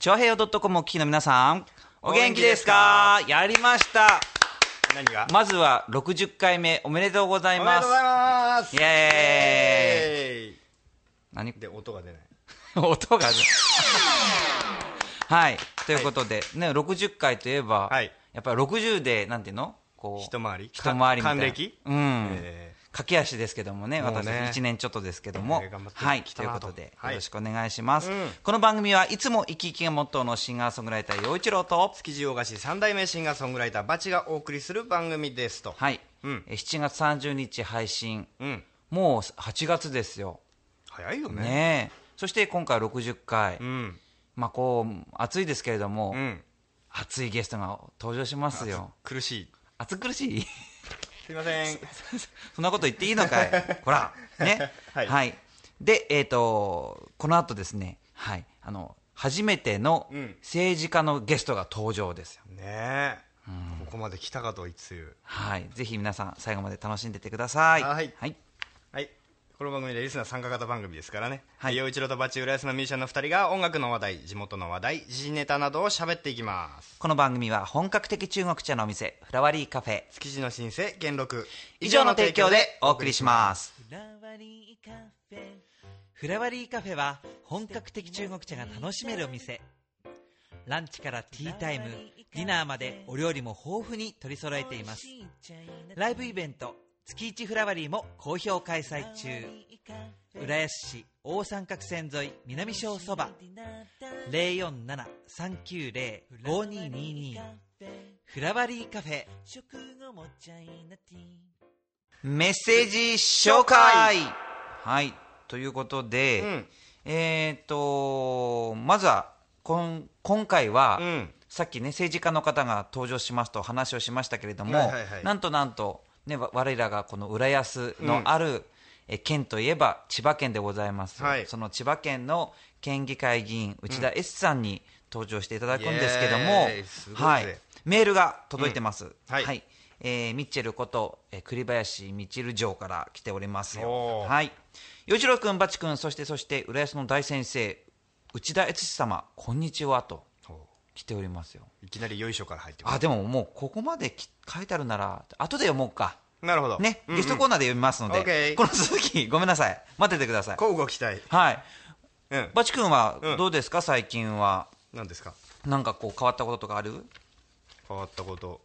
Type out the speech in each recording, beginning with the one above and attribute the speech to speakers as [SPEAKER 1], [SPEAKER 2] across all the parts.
[SPEAKER 1] チョアヘヨ .com お聞きの皆さん、お元気ですか？やりました。
[SPEAKER 2] 何が？
[SPEAKER 1] まずは60回目おめでとうございます。
[SPEAKER 2] おめでとうございます。
[SPEAKER 1] イエーイ。何？
[SPEAKER 2] で音が出ない。
[SPEAKER 1] 音がねはい。ということで、ね60回といえば、
[SPEAKER 2] はい。
[SPEAKER 1] やっぱり60でなんていうの？こう
[SPEAKER 2] 一回り。
[SPEAKER 1] 一回りみたいな。
[SPEAKER 2] 還暦？
[SPEAKER 1] うん、
[SPEAKER 2] え
[SPEAKER 1] 駆け足ですけどもね、私
[SPEAKER 2] もうね。
[SPEAKER 1] 1年ちょっとですけども、
[SPEAKER 2] えー頑張って
[SPEAKER 1] はい、
[SPEAKER 2] と
[SPEAKER 1] ということで、
[SPEAKER 2] はい。
[SPEAKER 1] よろしくお願いします、
[SPEAKER 2] うん。
[SPEAKER 1] この番組はいつも生き生きがモットーのシンガーソングライター、陽一郎と、
[SPEAKER 2] 築地洋菓子三代目シンガーソングライターバチがお送りする番組ですと。
[SPEAKER 1] はい、
[SPEAKER 2] うん。
[SPEAKER 1] えー7月30日配信、
[SPEAKER 2] うん。
[SPEAKER 1] もう8月ですよ。
[SPEAKER 2] 早いよね。
[SPEAKER 1] そして今回60回、
[SPEAKER 2] うん。
[SPEAKER 1] まあこう、暑いですけれども、
[SPEAKER 2] うん。
[SPEAKER 1] 熱いゲストが登場しますよ。
[SPEAKER 2] 苦しい。
[SPEAKER 1] 暑苦しい？
[SPEAKER 2] すいません。
[SPEAKER 1] そんなこと言っていいのかい。ほら、ね。
[SPEAKER 2] はい。
[SPEAKER 1] で、えっ、と、この後ですね、はい、あの、初めての
[SPEAKER 2] うん。
[SPEAKER 1] 政治家のゲストが登場ですよ。
[SPEAKER 2] ねえ。ここまで来たかといつ。ゆ
[SPEAKER 1] はい。ぜひ皆さん、最後まで楽しんでってください。
[SPEAKER 2] はい。
[SPEAKER 1] はい。
[SPEAKER 2] はいこの番組でリスナー参加型番組ですからね
[SPEAKER 1] はい
[SPEAKER 2] 陽一郎とバチ浦安のミュージシャンの2人が音楽の話題地元の話題時事ネタなどを喋っていきます
[SPEAKER 1] この番組は本格的中国茶のお店、フラワリーカフェ、
[SPEAKER 2] 築地の新生元禄
[SPEAKER 1] 以上の提供でお送りします。フラワリーカフェ。フラワリーカフェは本格的中国茶が楽しめるお店。ランチからティータイム、ディナーまでお料理も豊富に取り揃えています。ライブイベント、月一フラワリーも好評開催中。浦安市大三角線沿い南小そば。047-390-5222フラワリーカフェ。メッセージ紹介。はい。ということで、
[SPEAKER 2] うん。
[SPEAKER 1] えっ、とまずはこん今回は、
[SPEAKER 2] うん。
[SPEAKER 1] さっきね政治家の方が登場しますと話をしましたけれども、
[SPEAKER 2] はいはいはい。
[SPEAKER 1] なんとなんと、ね、わ我らがこの浦安のある、え県といえば千葉県でございます、
[SPEAKER 2] はい。
[SPEAKER 1] その千葉県の県議会議員内田 S さんに登場していただくんですけども、
[SPEAKER 2] イエーイすごいぜ
[SPEAKER 1] はい、メールが届いてます、
[SPEAKER 2] はい。
[SPEAKER 1] えーミッチェルこと、えー栗林みちる城から来ておりますよ。はい。与一郎君バチ君そしてそして浦安の大先生内田悦司様こんにちはと来ておりますよ。
[SPEAKER 2] いきなりよいしょから入ってます
[SPEAKER 1] あでももうここまでき書いてあるなら後で読もうか
[SPEAKER 2] なるほど。
[SPEAKER 1] ね、
[SPEAKER 2] うんうん。
[SPEAKER 1] ゲストコーナーで読みますので、この続き ごめんなさい。待っててください。
[SPEAKER 2] 交互期待。
[SPEAKER 1] はい。
[SPEAKER 2] うん。
[SPEAKER 1] バチ君は
[SPEAKER 2] うん。
[SPEAKER 1] どうですか、最近は。
[SPEAKER 2] 何ですか？
[SPEAKER 1] なんかこう変わったこととかある？
[SPEAKER 2] 変わったこと。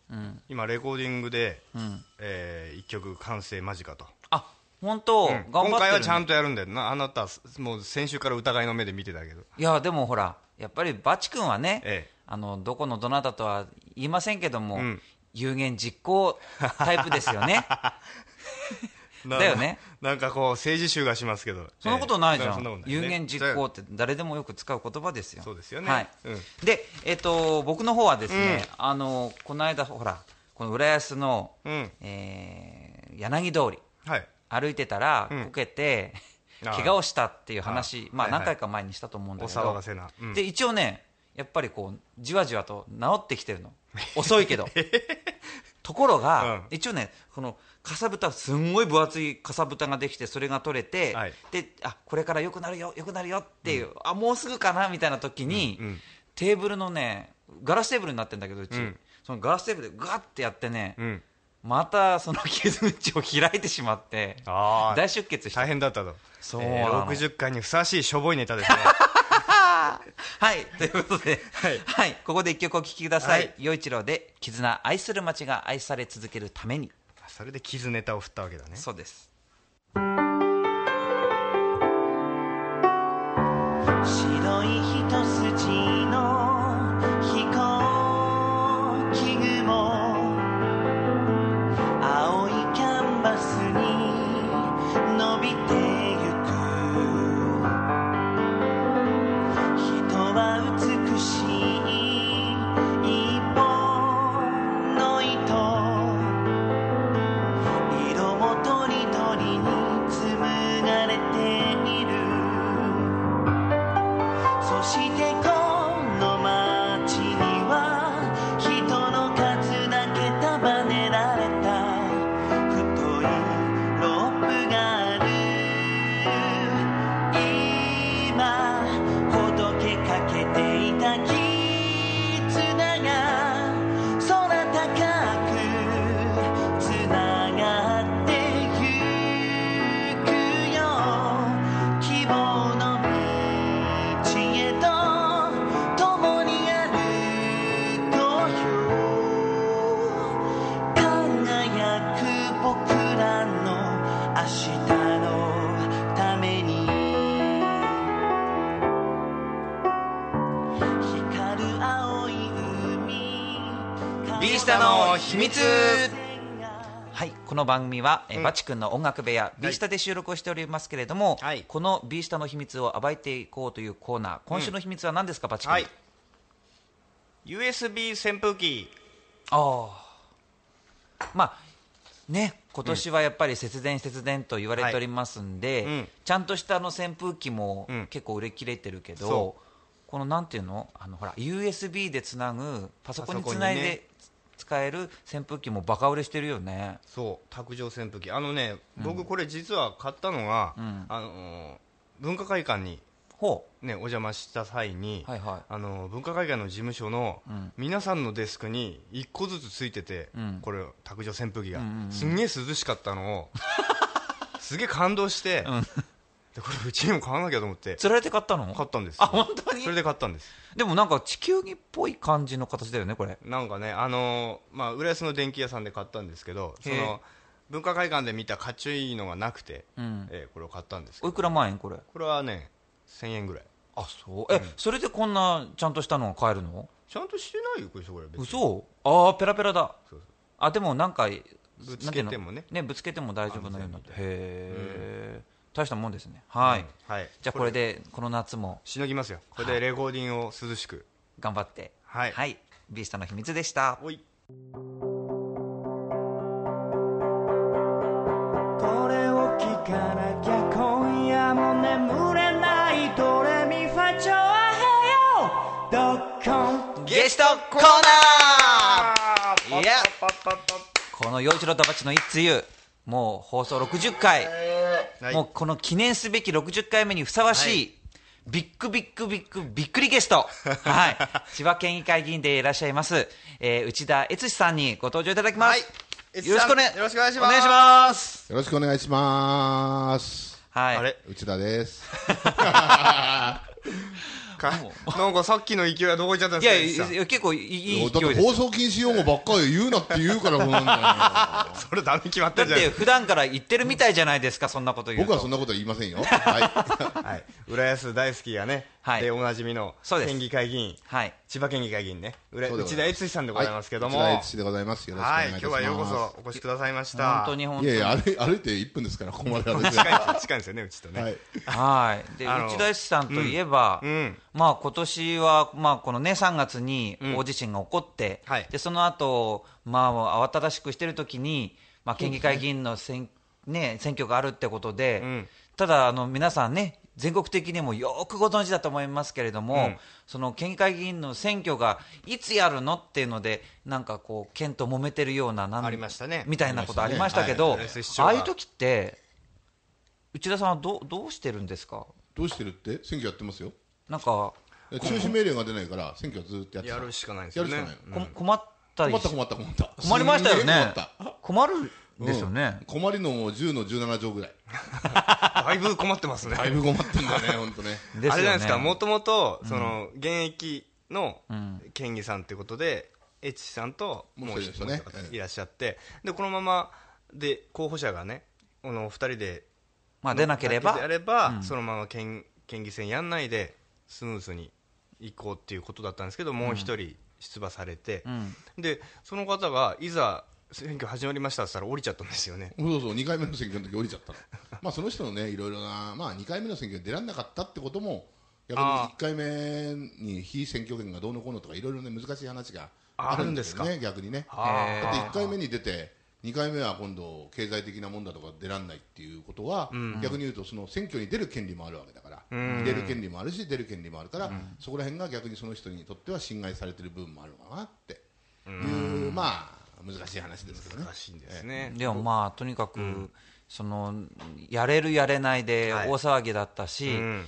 [SPEAKER 2] 今レコーディングで
[SPEAKER 1] ん。
[SPEAKER 2] えー一曲完成間近と。
[SPEAKER 1] あ本当、
[SPEAKER 2] うん。
[SPEAKER 1] 頑張って
[SPEAKER 2] 今回はちゃんとやるんだよな。あなたもう先週から疑いの目で見てたけど。
[SPEAKER 1] いやでもほらやっぱりバチ君はね、
[SPEAKER 2] ええ。
[SPEAKER 1] あのどこのどなたとは言いませんけども、
[SPEAKER 2] ん
[SPEAKER 1] 有言実行タイプですよね。
[SPEAKER 2] な
[SPEAKER 1] だよね。
[SPEAKER 2] なんかこう政治集がしますけど。
[SPEAKER 1] そんなことないじゃん、有言実行って誰でもよく使う言葉ですよ。
[SPEAKER 2] そうですよね。
[SPEAKER 1] はい。
[SPEAKER 2] うん。
[SPEAKER 1] で、えっと僕の方はですね、あのこの間ほらこの浦安の、
[SPEAKER 2] うん。
[SPEAKER 1] えー柳通り。
[SPEAKER 2] はい。
[SPEAKER 1] 歩いてたら
[SPEAKER 2] うん。
[SPEAKER 1] こけて、怪我をしたっていう話まあ何回か前にしたと思うんだ
[SPEAKER 2] お
[SPEAKER 1] けど、
[SPEAKER 2] 騒がせな。うん。
[SPEAKER 1] で一応ねやっぱりこうじわじわと治ってきてるの 遅いけど。ところが、
[SPEAKER 2] うん。
[SPEAKER 1] 一応ねこのかさぶたすんごい分厚いかさぶたができてそれが取れて、
[SPEAKER 2] はい。
[SPEAKER 1] であこれから良くなるよ良くなるよっていう、あもうすぐかなみたいな時に、
[SPEAKER 2] うんうん。
[SPEAKER 1] テーブルのねガラステーブルになってるんだけどうち、
[SPEAKER 2] うん。
[SPEAKER 1] そのガラステーブルでガッてやってね、
[SPEAKER 2] うん。
[SPEAKER 1] またその傷口を開いてしまって大出血して
[SPEAKER 2] 大変だったと。
[SPEAKER 1] そう
[SPEAKER 2] えー
[SPEAKER 1] なの
[SPEAKER 2] 60回にふさわしいしょぼいネタですね
[SPEAKER 1] はい、ということで、は
[SPEAKER 2] はいい、
[SPEAKER 1] ここで一曲お聴きください。
[SPEAKER 2] はい
[SPEAKER 1] 陽一郎で、絆、愛する街が愛され続けるために。
[SPEAKER 2] それで傷ネタを振ったわけだね
[SPEAKER 1] そうです。
[SPEAKER 3] 白い
[SPEAKER 1] ビースタの秘密。はい、この番組は、えーバチ君の音楽部屋、ビースタで収録をしておりますけれども、
[SPEAKER 2] はい。
[SPEAKER 1] このビースタの秘密を暴いていこうというコーナー、今週の秘密は何ですか、バチ君？
[SPEAKER 2] はい。USB 扇風機。
[SPEAKER 1] ああ。まあ、ね、今年はやっぱり節電、節電と言われておりますんで、
[SPEAKER 2] うん。
[SPEAKER 1] ちゃんとしたあの扇風機も
[SPEAKER 2] うん。
[SPEAKER 1] 結構売れ切れてるけど、
[SPEAKER 2] そ
[SPEAKER 1] このなんていうの？あのほら USB でつなぐパソコンにつないで使える扇風機もバカ売れしてるよね。
[SPEAKER 2] そう卓上扇風機。あのね僕これ実は買ったのが、
[SPEAKER 1] うん。
[SPEAKER 2] あのー文化会館に
[SPEAKER 1] ほ
[SPEAKER 2] ねお邪魔した際に、
[SPEAKER 1] う。はいはい。
[SPEAKER 2] あの文化会館の事務所の
[SPEAKER 1] うん。
[SPEAKER 2] 皆さんのデスクに1個ずつついてて、
[SPEAKER 1] うん。
[SPEAKER 2] これ卓上扇風機が、
[SPEAKER 1] うんうんうん。
[SPEAKER 2] すんげえ涼しかったのを すげえ感動して、
[SPEAKER 1] うん
[SPEAKER 2] でこれうちにも買わなきゃと思って。
[SPEAKER 1] 釣られて買ったの？
[SPEAKER 2] 買ったんです。
[SPEAKER 1] あ、本当に？
[SPEAKER 2] それで買ったんです。
[SPEAKER 1] でもなんか地球儀っぽい感じの形だよね、これ。
[SPEAKER 2] なんかねあのーまあ浦安の電気屋さんで買ったんですけどその文化会館で見たかっちょいいのがなくて、
[SPEAKER 1] うん。
[SPEAKER 2] えーこれを買ったんです
[SPEAKER 1] おいくら万円これ？
[SPEAKER 2] これはね1000円ぐらい。
[SPEAKER 1] あ、そう？え、それでこんなちゃんとしたのが買えるの？
[SPEAKER 2] ちゃんとしてないよこれこれ別に。
[SPEAKER 1] 嘘？ああ、ペラペラだ。あ、でもなんか、
[SPEAKER 2] ぶつけてもね。
[SPEAKER 1] ね、ぶつけても大丈夫なようになって。
[SPEAKER 2] 安
[SPEAKER 1] へえ、大したもんですね。はい。
[SPEAKER 2] うん。はい。
[SPEAKER 1] じゃあこれで、この夏も
[SPEAKER 2] しのぎますよ。これでレコーディングを涼しく。
[SPEAKER 1] 頑張って。
[SPEAKER 2] はい。
[SPEAKER 1] はい。ビースタの秘密でした。
[SPEAKER 2] おい。
[SPEAKER 3] これを聞かなきゃ今夜も眠れないドレミファチョアヘヨドッコン。
[SPEAKER 1] ゲストコーナー。いや。この洋一郎とバチの一通ゆもう放送60回、
[SPEAKER 2] はい。
[SPEAKER 1] もうこの記念すべき60回目にふさわしい、ビッグビッグビッグびっくりゲスト、はい、千葉県議会議員でいらっしゃいます、えー内田悦司さんにご登場いただきます。
[SPEAKER 2] はい。
[SPEAKER 1] よろしくお,、ね、
[SPEAKER 2] よろしくお願いします。
[SPEAKER 1] お願いします。
[SPEAKER 4] よろしくお願いします。
[SPEAKER 1] はい。
[SPEAKER 2] あれ？
[SPEAKER 4] 内田です。
[SPEAKER 2] か。なんかさっきの勢いはどこ行っちゃったん
[SPEAKER 1] いや
[SPEAKER 2] ですか
[SPEAKER 1] いや、結構いいいい
[SPEAKER 4] だって
[SPEAKER 1] 勢いですよ。
[SPEAKER 4] 放送禁止用語ばっかり言うなって言うからそうなんだよ。
[SPEAKER 2] それダメ決まって
[SPEAKER 1] だって
[SPEAKER 2] るじゃないです
[SPEAKER 1] 普段から言ってるみたいじゃないですか、そんなこと言うと。
[SPEAKER 4] 僕はそんなことは言いませんよ。は
[SPEAKER 2] か はい浦安大好きがね
[SPEAKER 1] はい。
[SPEAKER 2] でおなじみの
[SPEAKER 1] そうです。
[SPEAKER 2] 県議会議員。
[SPEAKER 1] はい。
[SPEAKER 2] 千葉県議会議員ね。浦内
[SPEAKER 4] ざいます。
[SPEAKER 2] 田悦司さんでございますけども。
[SPEAKER 4] はい。
[SPEAKER 2] はい
[SPEAKER 4] 内田悦司でございます。よろしくお願いします。
[SPEAKER 2] 今日はようこそお越しくださいました。
[SPEAKER 1] 本当に本当に。
[SPEAKER 4] いやいや、歩い歩いて1分ですから、ここまで歩 いて。
[SPEAKER 2] 近い近いんですよねうちとね。
[SPEAKER 4] はい。
[SPEAKER 1] はい。で、内田さんといえば、
[SPEAKER 2] うん。
[SPEAKER 1] まあ今年は、まあこのね、3月に
[SPEAKER 2] うん。
[SPEAKER 1] 大地震が起こって、
[SPEAKER 2] はい。
[SPEAKER 1] で、その後、まあ慌ただしくしてる時に、まあ県議会議員の選,、ね、選挙があるってことで、
[SPEAKER 2] うん。
[SPEAKER 1] ただ、あの、皆さんね、全国的にもよくご存知だと思いますけれども、
[SPEAKER 2] うん。
[SPEAKER 1] その県議会議員の選挙がいつやるのっていうので、なんかこう、県と揉めてるような、なん
[SPEAKER 2] ありましたね。
[SPEAKER 1] みたいなことありましたけど、
[SPEAKER 2] あ
[SPEAKER 1] ああいう時って、内田さんはどうどうしてるんですか？
[SPEAKER 4] どうしてるって？選挙やってますよ。
[SPEAKER 1] なんか、
[SPEAKER 4] 中止命令が出ないから、選挙はずっとやってた。
[SPEAKER 2] やるしかないですよね。
[SPEAKER 1] 困ったり
[SPEAKER 4] 困った困った困った。
[SPEAKER 1] 困りましたよね。
[SPEAKER 4] 困った。
[SPEAKER 1] 困るですよね、
[SPEAKER 4] うん。困りのも10の17乗ぐらい。
[SPEAKER 2] だいぶ困ってますね。
[SPEAKER 4] だいぶ困ってんだね、本当ね。
[SPEAKER 1] ね。
[SPEAKER 2] あれじゃないですか。もともとその現役の
[SPEAKER 1] ん。
[SPEAKER 2] 県議さんってことで越智さんともう一人いらっしゃってでこのままで候補者がねこの二人で
[SPEAKER 1] まあ出なければ。
[SPEAKER 2] であれば、そのまま県県議選やんないでスムーズに行こうっていうことだったんですけどもう一人出馬されて、
[SPEAKER 1] うん。
[SPEAKER 2] でその方がいざ選挙始まりましたって言ったら降りちゃったんですよね。
[SPEAKER 4] そうそう、2回目の選挙の時降りちゃったの。まあその人のね、いろいろな、まあ2回目の選挙に出られなかったってことも、逆に
[SPEAKER 2] あ
[SPEAKER 4] 1回目に非選挙権がどうのこうのとか、いろいろね、難しい話が
[SPEAKER 2] あ
[SPEAKER 4] あるんですよね、逆にね。だって1回目に出て、2回目は今度、経済的なもんだとか出られないっていうことは、逆に言うと、その選挙に出る権利もあるわけだから、
[SPEAKER 2] ん。
[SPEAKER 4] 出る権利もあるし、出る権利もあるから、そこら辺が逆にその人にとっては侵害されてる部分もあるのかなって。いう、まあ、難しい話ですけどね。
[SPEAKER 2] 難しいんですね、
[SPEAKER 1] でもまあとにかく、そのやれるやれないで
[SPEAKER 2] はい。
[SPEAKER 1] 大騒ぎだったし、
[SPEAKER 2] うん。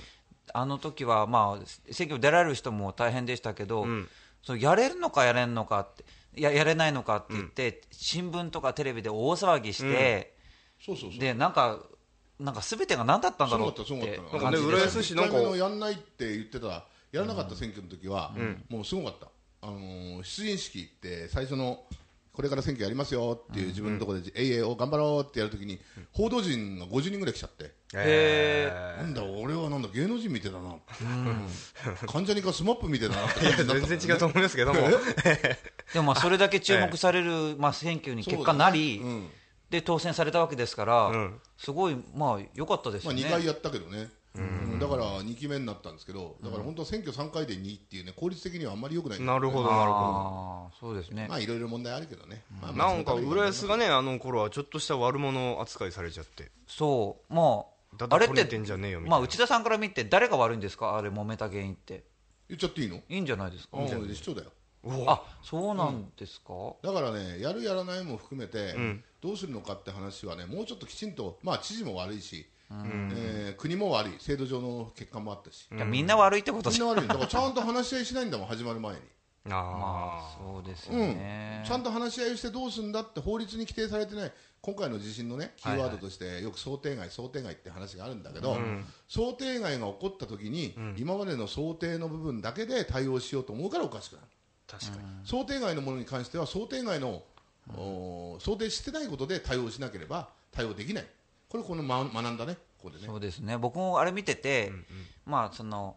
[SPEAKER 1] あの時はまあ選挙出られる人も大変でしたけど、
[SPEAKER 2] ん。
[SPEAKER 1] そのやれるのかやれんのかってややれないのかって言って、新聞とかテレビで大騒ぎして、
[SPEAKER 4] そうそうそう。
[SPEAKER 1] でなんかなんか全てが何だったんだろうって感じで
[SPEAKER 2] 浦安市なんか
[SPEAKER 4] 一回目のやんないって言ってたやらなかった選挙の時は、もうすごかった、あのー出陣式って最初のこれから選挙やりますよっていう自分のところで、えいえいお頑張ろうってやるときに、報道陣が50人ぐらい来ちゃって、
[SPEAKER 1] へ
[SPEAKER 4] なんだ、俺はなんだ、芸能人みてえだな、関ジャニかスマップみてえだなって感じにな
[SPEAKER 2] 全然違うと思いますけども。
[SPEAKER 1] でもまあそれだけ注目される、まあ、選挙に結果なり、で当選されたわけですから、
[SPEAKER 2] ん。
[SPEAKER 1] すごいまあ良かったです
[SPEAKER 4] まあ、
[SPEAKER 1] よね。
[SPEAKER 4] 2回やったけどね、うん。だから2期目になったんですけど、だから本当は選挙3回で2っていうね、効率的にはあんまり良くないんだよ。ね
[SPEAKER 2] なるほどなるほ
[SPEAKER 1] ああそうですね、
[SPEAKER 4] まあいろいろ問題あるけどね、まあ
[SPEAKER 2] ど
[SPEAKER 4] まあ
[SPEAKER 2] なんか浦安がねあの頃はちょっとした悪者扱いされちゃって。
[SPEAKER 1] そう。ま
[SPEAKER 2] だ
[SPEAKER 1] ああれって
[SPEAKER 2] んじゃねえよみたいな。
[SPEAKER 1] まあ内田さんから見て誰が悪いんですか？あれ揉めた原因って。
[SPEAKER 4] 言っちゃっていいの？
[SPEAKER 1] いいんじゃないですか、
[SPEAKER 4] ああ市長だよ。
[SPEAKER 1] あそうなんですか、
[SPEAKER 4] だからね、やるやらないも含めて、どうするのかって話はね、もうちょっときちんと、まあ知事も悪いし、えー国も悪い、制度上の欠陥もあったし、
[SPEAKER 1] いやみんな悪いってこと
[SPEAKER 4] みんな悪い。んだからちゃんと話し合いしないんだもん、始まる前に。
[SPEAKER 2] あ
[SPEAKER 1] まあそうですよ
[SPEAKER 4] うん。
[SPEAKER 1] ね、
[SPEAKER 4] ちゃんと話し合いをしてどうするんだって法律に規定されてない今回の地震のねキーワードとしてよく想定外、想定外って話があるんだけど、想定外が起こった時に、今までの想定の部分だけで対応しようと思うからおかしくなる。
[SPEAKER 2] 確かに。
[SPEAKER 4] 想定外のものに関しては想定外の、お想定してないことで対応しなければ対応できないこれこの、ま、学んだねここでね。
[SPEAKER 1] そうですね。僕もあれ見てて、まあその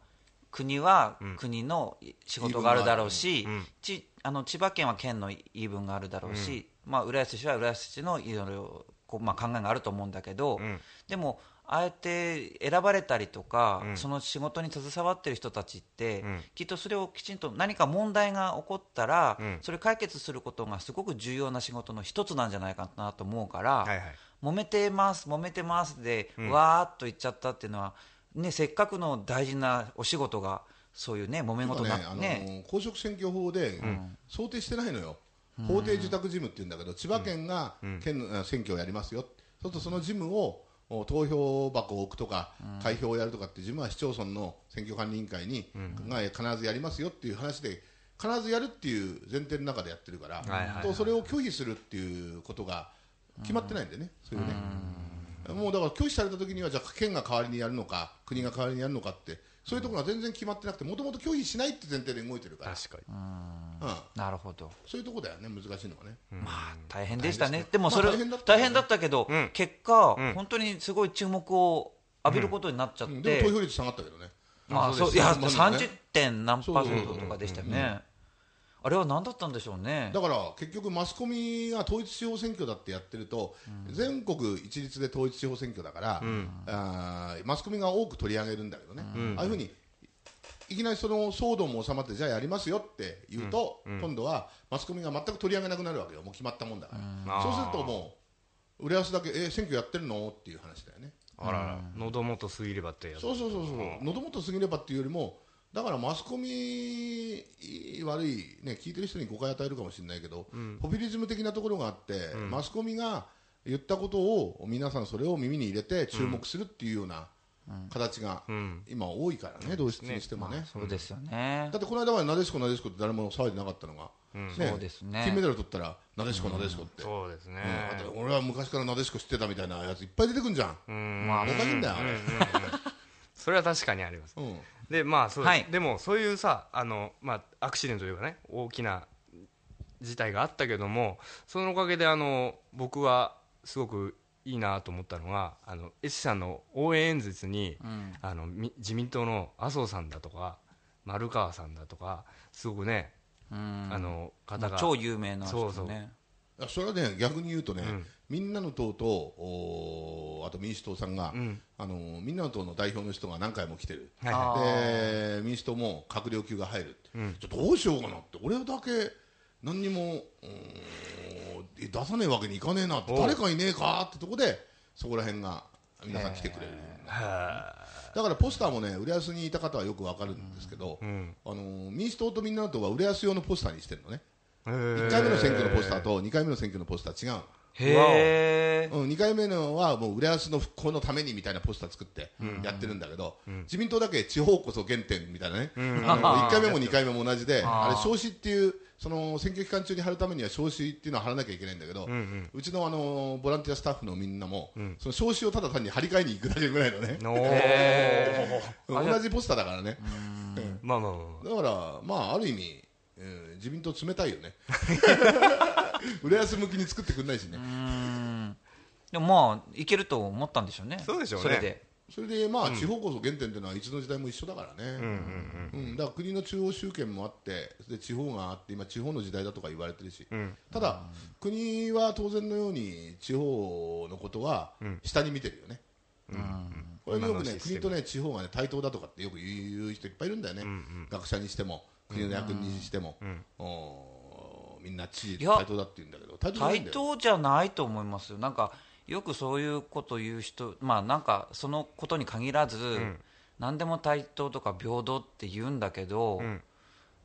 [SPEAKER 1] 国は国の仕事があるだろうし、ちあの千葉県は県の言い分があるだろうし、まあ、浦安市は浦安市のいろいろこう、まあ、考えがあると思うんだけど、でもあえて選ばれたりとか、その仕事に携わってる人たちって、きっとそれをきちんと何か問題が起こったら、それ解決することがすごく重要な仕事の一つなんじゃないかなと思うから、
[SPEAKER 2] はいはい
[SPEAKER 1] 揉めてます、揉めてますで、わーっと言っちゃったっていうのは、ね、せっかくの大事なお仕事が、そういうね、揉め事
[SPEAKER 4] ねあの
[SPEAKER 1] ね。
[SPEAKER 4] 公職選挙法で想定してないのよ、法定受託事務っていうんだけど、千葉県が県のあ選挙をやりますよ、そうするとその事務をお投票箱を置くとか、開票をやるとかっていう事務は市町村の選挙管理委員会に、が必ずやりますよっていう話で、必ずやるっていう前提の中でやってるから、とそれを拒否するっていうことが決まってないんでね、そういうね。もうだから拒否された時にはじゃあ県が代わりにやるのか国が代わりにやるのかってそういうところが全然決まってなくてもともと拒否しないって前提で動いてるから、
[SPEAKER 2] 確かに。
[SPEAKER 4] うん、
[SPEAKER 1] なるほど、
[SPEAKER 4] そういうところだよね難しいのがね、
[SPEAKER 1] まあ、大変でしたね、
[SPEAKER 4] で
[SPEAKER 1] もそれ、
[SPEAKER 4] まあ大変だった
[SPEAKER 1] 大変だったけど、
[SPEAKER 2] ん。
[SPEAKER 1] 結果、
[SPEAKER 2] ん。
[SPEAKER 1] 本当にすごい注目を浴びることになっちゃって、
[SPEAKER 4] うん。でも投票率下がったけどね。
[SPEAKER 1] まあ、
[SPEAKER 2] あ
[SPEAKER 1] そういや
[SPEAKER 4] そうです
[SPEAKER 1] 30点何パーセントとかでしたよね、あれは何だったんでしょうね。
[SPEAKER 4] だから結局マスコミが統一地方選挙だってやってると、全国一律で統一地方選挙だから、あーマスコミが多く取り上げるんだけどね、ああいうふうにいきなりその騒動も収まってじゃあやりますよって言うと、今度はマスコミが全く取り上げなくなるわけよ。もう決まったもんだから、そうするともう浦安だけえ選挙やってるの？っていう話だよね。
[SPEAKER 2] あらら。喉元過ぎればってやつ。
[SPEAKER 4] そうそうそうそう。喉元過ぎればっていうよりもだからマスコミ悪い、ね、聞いてる人に誤解与えるかもしれないけど、ポピュリズム的なところがあって、マスコミが言ったことを皆さんそれを耳に入れて注目するっていうような形が今多いからね、同質にしてもね。
[SPEAKER 1] そうですよね。
[SPEAKER 4] だ。ってこの間はなでしこなでしこって誰も騒いでなかったのが、ね
[SPEAKER 1] そうですね。
[SPEAKER 4] 金メダル取ったらなでしこなでしこって、
[SPEAKER 2] そうですね。
[SPEAKER 4] 俺は昔からなでしこ知ってたみたいなやついっぱい出てくんじゃん、
[SPEAKER 2] うん。
[SPEAKER 1] まあ
[SPEAKER 4] おかしいんだよあれ、
[SPEAKER 2] それは確かにあります。
[SPEAKER 4] うん
[SPEAKER 2] でまあそう、
[SPEAKER 1] はい。
[SPEAKER 2] でもそういうさあの、まあ、アクシデントというかね大きな事態があったけどもそのおかげであの僕はすごくいいなと思ったのがあの S さんの応援演説に、あのみ自民党の麻生さんだとか丸川さんだとかすごくね、
[SPEAKER 1] うん。
[SPEAKER 2] あの方が
[SPEAKER 1] 超有名な人ね。
[SPEAKER 2] そうそう
[SPEAKER 4] それはね逆に言うとね、
[SPEAKER 2] ん。
[SPEAKER 4] みんなの党とおーあと民主党さんが、
[SPEAKER 2] ん。
[SPEAKER 4] あのみんなの党の代表の人が何回も来てる、で民主党も閣僚級が入るって、ちょっとどうしようかなって。俺だけ何にも出さねえわけにいかねえなって。誰かいねえかってとこでそこら辺が皆さん来てくれる、
[SPEAKER 2] は
[SPEAKER 4] だからポスターもね浦安にいた方はよくわかるんですけど、
[SPEAKER 2] ん。
[SPEAKER 4] あの民主党とみんなの党は浦安用のポスターにしてるのね1回目の選挙のポスターと2回目の選挙のポスター違うの。
[SPEAKER 1] へえ
[SPEAKER 4] うん、2回目のはもう浦安の復興のためにみたいなポスター作ってやってるんだけど、自民党だけ地方こそ原点みたいなね、あの1回目も2回目も同じで、あれ、招致っていう、その選挙期間中に貼るためには招致っていうのは貼らなきゃいけないんだけど、うちのあのボランティアスタッフのみんなも、その招致をただ単に張り替えに行くだけぐらいのね、同じポスターだからね、
[SPEAKER 2] まあまあまあ。
[SPEAKER 4] だから、まあ、ある意味、うん自民党冷たいよね、浦安向きに作ってくんないしね。
[SPEAKER 1] でもまあいけると思ったんでしょうね。
[SPEAKER 2] そうでしょうね。
[SPEAKER 1] それで。
[SPEAKER 4] それでまあ、地方こそ原点というのはいつの時代も一緒だからね、うんだから国の中央集権もあってで地方があって今、地方の時代だとか言われてるし、ただ、国は当然のように地方のことは下に見てるよね、これよくね国とね地方がね対等だとかってよく言う人いっぱいいるんだよね、学者にしても国の役人にしても、おーみんな知事対等だって言うんだけど。対等じゃないんだよ。
[SPEAKER 1] 対等じゃないと思いますよ。なんかよくそういうこと言う人まあなんかそのことに限らず、何でも対等とか平等って言うんだけど、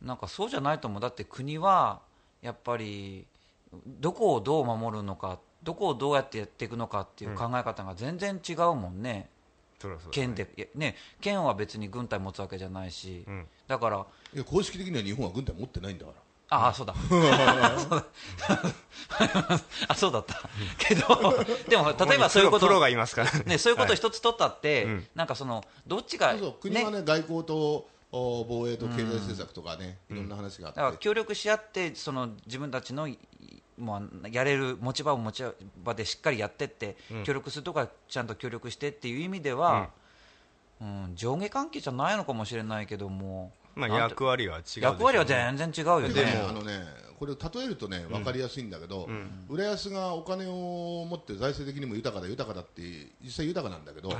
[SPEAKER 1] なんかそうじゃないと思う。だって国はやっぱりどこをどう守るのかどこをどうやってやっていくのかっていう考え方が全然違うもんね県でいやね県は別に軍隊持つわけじゃないし、
[SPEAKER 2] ん。
[SPEAKER 1] だから
[SPEAKER 4] いや公式的には日本は軍隊持ってないんだから。
[SPEAKER 1] あ あ、そうだ。あ、そうだ。った。けど、でも、例えばそういうこと
[SPEAKER 2] プロがいますから。
[SPEAKER 1] ね、そういうこと一つ取ったって、
[SPEAKER 2] ん。
[SPEAKER 1] なんかその、どっちが、
[SPEAKER 4] そうそう国はね外交とお防衛と経済政策とかね、いろんな話があって、
[SPEAKER 1] 協力し合って、その自分たちの、もうやれる持ち場を持ち場でしっかりやってって、協力するとこはちゃんと協力してっていう意味では、うん。上下関係じゃないのかもしれないけども、
[SPEAKER 2] まあ役割は違うね。
[SPEAKER 1] 役割は全然違うよ
[SPEAKER 4] ね。
[SPEAKER 1] ね。
[SPEAKER 4] あのねこれを例えるとね分かりやすいんだけど、浦安がお金を持って財政的にも豊かだ豊かだって実際豊かなんだけど、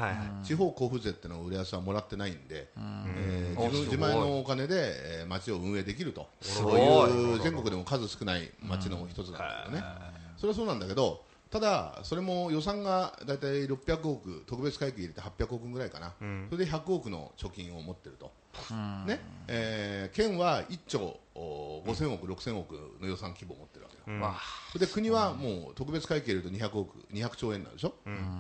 [SPEAKER 4] 地方交付税ってのを浦安はもらってないんで、えー
[SPEAKER 1] お
[SPEAKER 4] 自分自前のお金で、えー町を運営できると。
[SPEAKER 1] す
[SPEAKER 4] そういう全国でも数少ない町の一つなんだけどね、それはそうなんだけどただ、それも予算が大体600億特別会計入れて800億ぐらいかな、それで100億の貯金を持ってると。ね。えー県は1兆お5000億、6000億の予算規模を持ってるわけよ、
[SPEAKER 1] わあ。
[SPEAKER 4] それで国はもう特別会計入れると200億200兆円なんでしょ、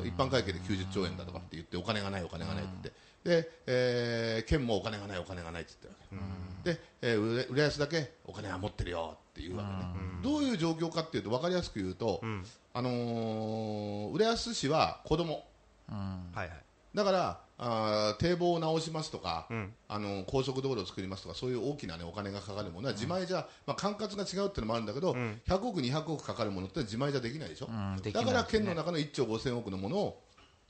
[SPEAKER 4] 一般会計で90兆円だとかって言ってお金がない、お金がないって。言って、でえー県もお金がない、お金がないって言ってるわけ、で、えー浦浦安だけお金は持ってるよっていうわけね、どういう状況かっていうと分かりやすく言うと、あのー浦安市は子供。
[SPEAKER 2] はいはい。
[SPEAKER 4] だからあー堤防を直しますとか、
[SPEAKER 2] ん。
[SPEAKER 4] あの高速道路を作りますとかそういう大きな、ね、お金がかかるものは自前じゃ、まあ、管轄が違うっていうのもあるんだけど、100億、200億かかるものって自前じゃできないでしょ、
[SPEAKER 1] うんできない。
[SPEAKER 4] だから県の中の1兆5000億のものを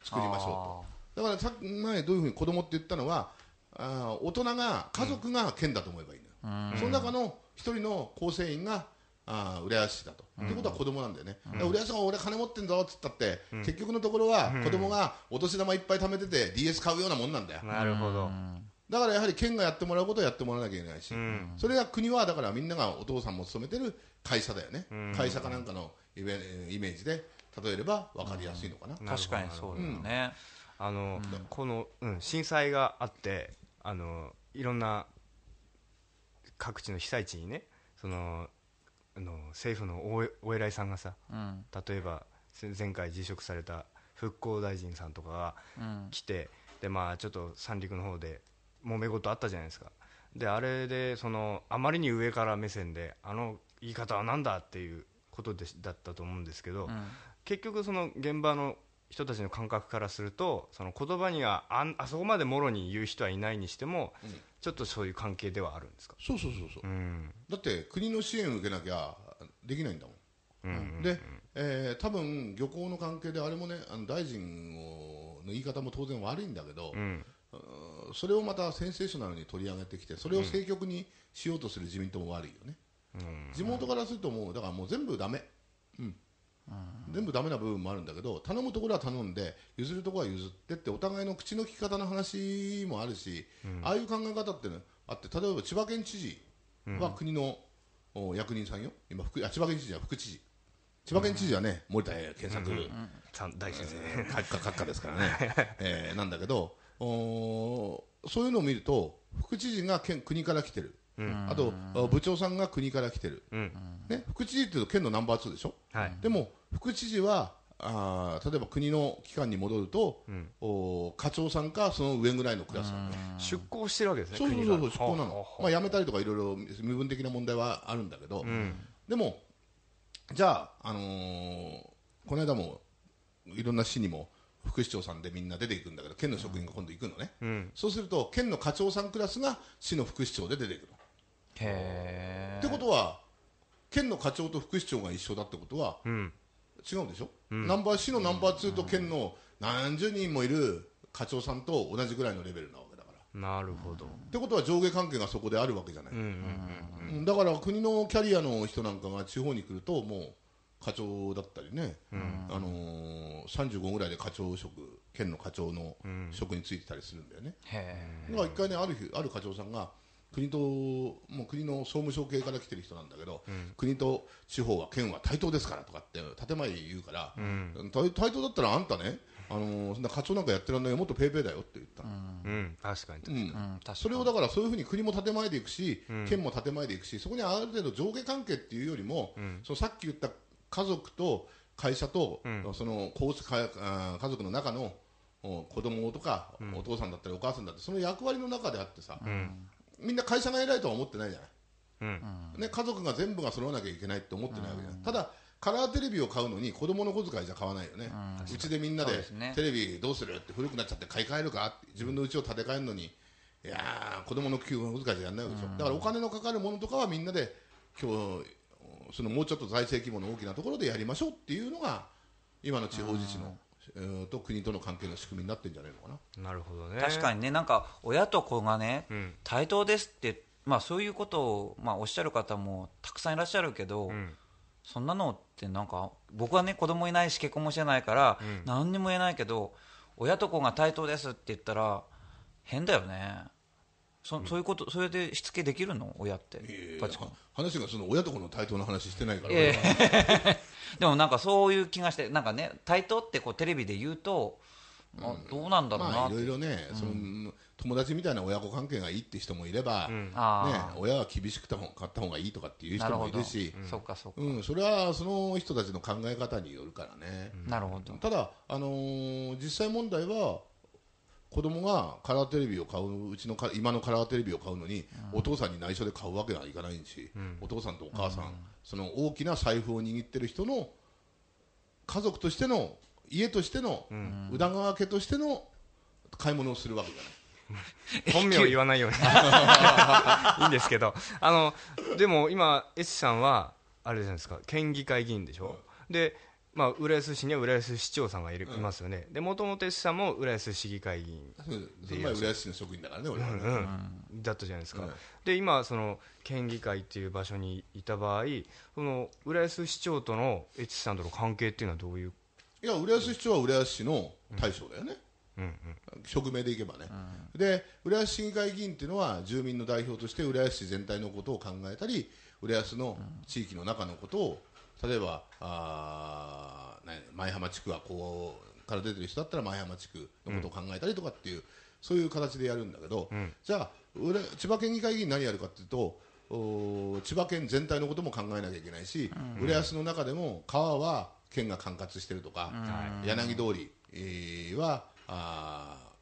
[SPEAKER 4] 作りましょうと。だからさっき前どういうふうに子供って言ったのはあー大人が家族が県だと思えばいいのよ、その中の一人の構成員があー浦安市だと、ってことは子供なんだよね、だから浦安が俺金持ってんぞっつったって、結局のところは子供がお年玉いっぱい貯めてて DS 買うようなもんなんだよ、
[SPEAKER 2] なるほど。
[SPEAKER 4] だからやはり県がやってもらうことをやってもらわなきゃいけないし、
[SPEAKER 2] ん。
[SPEAKER 4] それは国はだからみんながお父さんも勤めてる会社だよね、会社かなんかのイメイメージで例えれば分かりやすいのかな。
[SPEAKER 1] 確かにそうだよね。
[SPEAKER 2] あの、この、うん、震災があってあのいろんな各地の被災地にねそのあの政府のお偉いさんがさ
[SPEAKER 1] うん。
[SPEAKER 2] 例えばせ前回辞職された復興大臣さんとかが
[SPEAKER 1] うん。
[SPEAKER 2] 来てでまあちょっと三陸の方で揉め事あったじゃないですか。であれでそのあまりに上から目線であの言い方はなんだっていうことでしだったと思うんですけど、
[SPEAKER 1] うん。
[SPEAKER 2] 結局その現場の人たちの感覚からするとその言葉にはあんあそこまでもろに言う人はいないにしても、
[SPEAKER 4] うん
[SPEAKER 2] ちょっとそういう関係ではあるんですか？
[SPEAKER 4] そうそうそうそう、
[SPEAKER 2] うん。
[SPEAKER 4] だって国の支援を受けなきゃできないんだもん、
[SPEAKER 2] うん
[SPEAKER 4] で、えー多分漁港の関係であれもねあの大臣をの言い方も当然悪いんだけど、
[SPEAKER 2] うん。
[SPEAKER 4] それをまたセンセーショナルに取り上げてきてそれを政局にしようとする自民党も悪いよね、
[SPEAKER 2] うん。
[SPEAKER 4] 地元からするともうだからもう全部ダメ、うん全部ダメな部分もあるんだけど頼むところは頼んで譲るところは譲ってってお互いの口の利き方の話もあるし、ああいう考え方ってのあって例えば千葉県知事は国の、お役人さんよ。今副あ千葉県知事は副知事。千葉県知事はね、森田健作、
[SPEAKER 2] さん大先生、
[SPEAKER 4] 閣下ですからね、えーなんだけどおーそういうのを見ると副知事が県国から来てるあとあ部長さんが国から来てる、
[SPEAKER 2] うん。
[SPEAKER 4] ね、副知事っていうと県のナンバー2でしょ、
[SPEAKER 2] はい。
[SPEAKER 4] でも副知事はあー例えば国の機関に戻ると、お課長さんかその上ぐらいのクラスな
[SPEAKER 2] 出向してるわけですね
[SPEAKER 4] そうそうそう出向なの。まあ、辞めたりとかいろいろ身分的な問題はあるんだけど、
[SPEAKER 2] うん。
[SPEAKER 4] でもじゃあ、あのーこの間もいろんな市にも副市長さんでみんな出ていくんだけど県の職員が今度行くのね、
[SPEAKER 2] うん。
[SPEAKER 4] そうすると県の課長さんクラスが市の副市長で出ていくの。
[SPEAKER 1] へ
[SPEAKER 4] ってことは県の課長と副市長が一緒だってことは
[SPEAKER 2] うん。
[SPEAKER 4] 違うでしょ、ナンバー市のナンバー2と県の何十人もいる課長さんと同じぐらいのレベルなわけだから。
[SPEAKER 2] なるほど。
[SPEAKER 4] ってことは上下関係がそこであるわけじゃない、
[SPEAKER 2] うんうん
[SPEAKER 4] うんだから国のキャリアの人なんかが地方に来るともう課長だったりね、あのー、35ぐらいで課長職県の課長の職についてたりするんだよね、
[SPEAKER 1] え
[SPEAKER 4] だから一回ねある日ある課長さんが国ともう国の総務省系から来てる人なんだけど、国と地方は県は対等ですからとかって建前言うから、対対等だったらあんたね、あのーそんな課長なんかやってらんないよもっとペーペーだよって言ったの、
[SPEAKER 2] うん。確かに
[SPEAKER 4] それをだからそういうふうに国も建前でいくし、県も建前でいくしそこにある程度上下関係っていうよりも、そのさっき言った家族と会社と、その家族の中のお子供とか、お父さんだったりお母さんだったりその役割の中であってさ、みんな会社が偉いとは思ってないじゃない、ね、家族が全部が揃わなきゃいけないって思ってないわけじゃない、ただカラーテレビを買うのに子供の小遣いじゃ買わないよね、うちでみんなでテレビどうするって古くなっちゃって買い替えるかって自分の家を建て替えるのにいやー子供の給小遣いじゃやんないわけでしょ、だからお金のかかるものとかはみんなで今日そのもうちょっと財政規模の大きなところでやりましょうっていうのが今の地方自治の、えーと国との関係の仕組みになってるんじゃないのかな。
[SPEAKER 2] なるほどね。
[SPEAKER 1] 確かにね。なんか親と子がね、
[SPEAKER 2] ん。
[SPEAKER 1] 対等ですってまあそういうことをまあおっしゃる方もたくさんいらっしゃるけど、
[SPEAKER 2] ん。
[SPEAKER 1] そんなのってなんか僕はね子供いないし結婚もしてないから、何にも言えないけど親と子が対等ですって言ったら変だよねそ,、そういうことそれでしつけできるの？親って。
[SPEAKER 4] いや
[SPEAKER 1] バチコ。ン
[SPEAKER 4] 話がその親と子の対等の話してないから、
[SPEAKER 1] ええ でもなんかそういう気がしてなんかね対等ってこうテレビで言うと、あどうなんだろうな
[SPEAKER 4] まあいろいろね、その友達みたいな親子関係がいいって人もいれば、ね
[SPEAKER 1] あ、ー
[SPEAKER 4] 親は厳しくた方買った方がいいとかっていう人もいるし、
[SPEAKER 1] そっかそっか、
[SPEAKER 4] うん、それはその人たちの考え方によるからね。
[SPEAKER 1] なるほど。
[SPEAKER 4] ただ、あのー実際問題は子供がカラーテレビを買ううちのか今のカラーテレビを買うのに、お父さんに内緒で買うわけにはいかない。し、お父さんとお母さん、その大きな財布を握ってる人の家族としての家としての、宇田川家としての買い物をするわけじゃない。
[SPEAKER 2] 本名を言わないように。いいんですけど。あのでも今 S さんはあれじゃないですか。県議会議員でしょ、で、まあ、浦安市には浦安市長さんがいる、いますよね。でもともと S さんも浦安市議会議員
[SPEAKER 4] その前浦安市の職員だからね、俺はね。
[SPEAKER 2] だったじゃないですか、
[SPEAKER 4] うん。
[SPEAKER 2] で今その県議会っていう場所にいた場合その浦安市長との H さんとの関係っていうのはどういう？
[SPEAKER 4] いや、浦安市長は浦安市の大将だよね。職名でいけばね、で浦安市議会議員っていうのは住民の代表として浦安市全体のことを考えたり浦安の地域の中のことを例えばあー、ね、舞浜地区はこうから出てる人だったら舞浜地区のことを考えたりとかっていう、そういう形でやるんだけど、じゃあ浦千葉県議会議員何やるかっていうとお千葉県全体のことも考えなきゃいけないし、浦安の中でも川は県が管轄してるとか、柳通り、えーはあー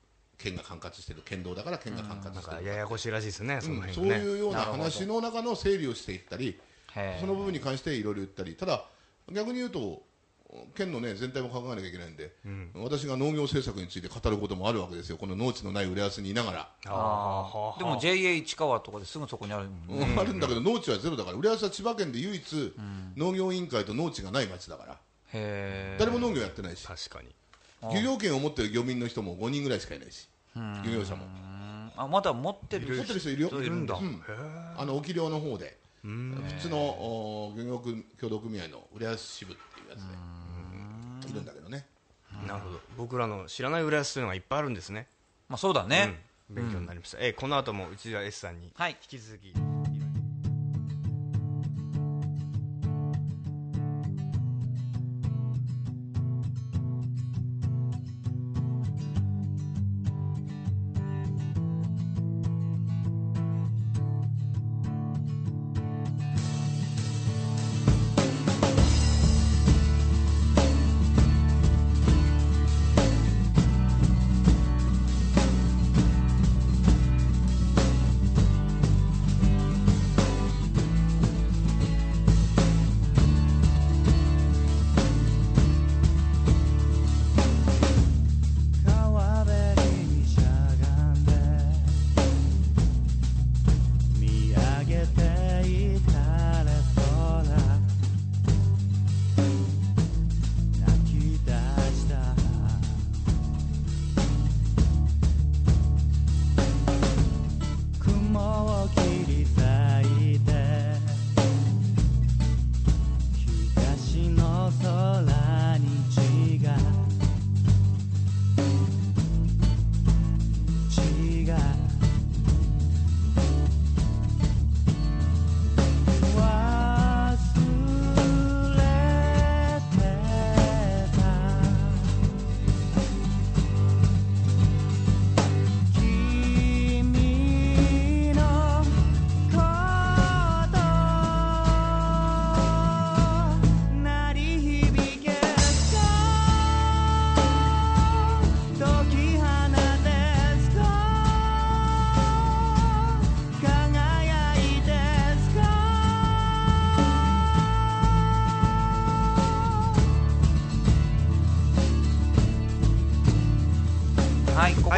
[SPEAKER 4] 県が管轄してる。県道だから県が管轄してる
[SPEAKER 2] か。ややこしいらしいですね、その
[SPEAKER 4] うん。そういうような話の中の整理をしていったりその部分に関していろいろ言ったりただ逆に言うと県の、ね、全体も考えなきゃいけないんで、私が農業政策について語ることもあるわけですよ。この農地のない浦安にいながら、
[SPEAKER 1] あー。でも JA 市川とかですぐそこにある。もんね
[SPEAKER 4] うん。あるんだけど農地はゼロだから。浦安は千葉県で唯一、農業委員会と農地がない町だから。誰も農業やってないし。
[SPEAKER 2] 確かに。
[SPEAKER 4] 漁業権を持ってる漁民の人も5人ぐらいしかいないし。漁業者も。
[SPEAKER 1] あまだ持ってる
[SPEAKER 4] 持ってる人いるよ。
[SPEAKER 1] いるんだ。
[SPEAKER 4] うん。あの沖漁の方で普通のお漁業協同組合の浦安支部っていうやつで。いるんだけどね。
[SPEAKER 2] なるほど。僕らの知らない浦安というのがいっぱいあるんですね。
[SPEAKER 1] まあそうだね、
[SPEAKER 2] うん。勉強になりました、えーこの後も内田 S さんに
[SPEAKER 1] はい。
[SPEAKER 2] 引き続き、
[SPEAKER 1] はい、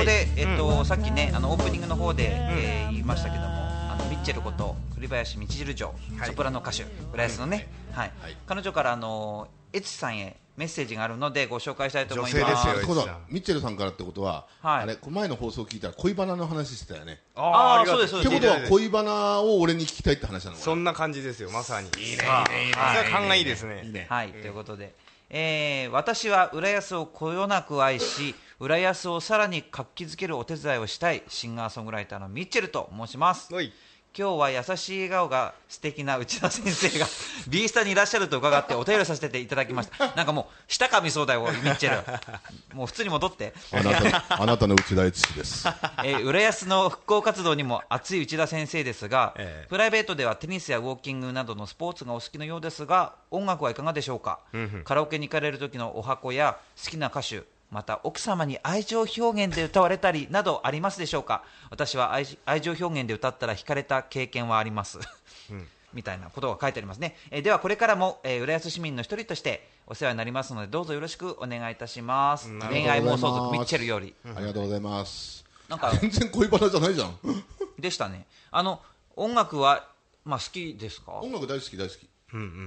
[SPEAKER 1] ここで、
[SPEAKER 2] はい
[SPEAKER 1] えっと、さっきね、あのオープニングの方で、えー言いましたけども、あのミッチェルこと栗林道汁城、
[SPEAKER 2] はい。
[SPEAKER 1] ソプラノ歌手、浦安のね、はい、
[SPEAKER 4] はい。
[SPEAKER 1] 彼女からあのエツさんへメッセージがあるのでご紹介したいと思います。
[SPEAKER 2] 女性ですよ
[SPEAKER 4] ミッチェルさんからってことは、
[SPEAKER 1] はい。
[SPEAKER 4] あれこの前の放送聞いたら恋バナの話してたよね。
[SPEAKER 1] あー
[SPEAKER 2] りがと
[SPEAKER 1] そうですそうです。
[SPEAKER 4] ってことは恋バナを俺に聞きたいって話なのかな？
[SPEAKER 2] そんな感じですよまさに。いいねいいね。それは勘がいいですね。
[SPEAKER 4] いいね。
[SPEAKER 1] はい、ということで、えー私は浦安をこよなく愛し、浦安をさらに活気づけるお手伝いをしたいシンガーソングライターのミッチェルと申します。今日は優しい笑顔が素敵な内田先生が B スタにいらっしゃると伺ってお便りさせていただきました。なんかもう舌噛みそうだよ、ミッチェル。もう普通に戻って。
[SPEAKER 4] あなたあなたの内田悦司です
[SPEAKER 1] えー浦安の復興活動にも熱い内田先生ですが、
[SPEAKER 2] ええ
[SPEAKER 1] プライベートではテニスやウォーキングなどのスポーツがお好きのようですが音楽はいかがでしょうか、カラオケに行かれる時のお箱や好きな歌手また奥様に愛情表現で歌われたりなどありますでしょうか？私は愛愛情表現で歌ったら惹かれた経験はあります、みたいなことが書いてありますね、えーではこれからも、えー浦安市民の一人としてお世話になりますのでどうぞよろしくお願いいたします。恋愛妄想族ミッチェルより。
[SPEAKER 4] ありがとうございます。
[SPEAKER 1] なんか
[SPEAKER 4] 全然恋バナじゃないじゃん。
[SPEAKER 1] でしたね。あの音楽はまあ好きですか？
[SPEAKER 4] 音楽大好き大好き。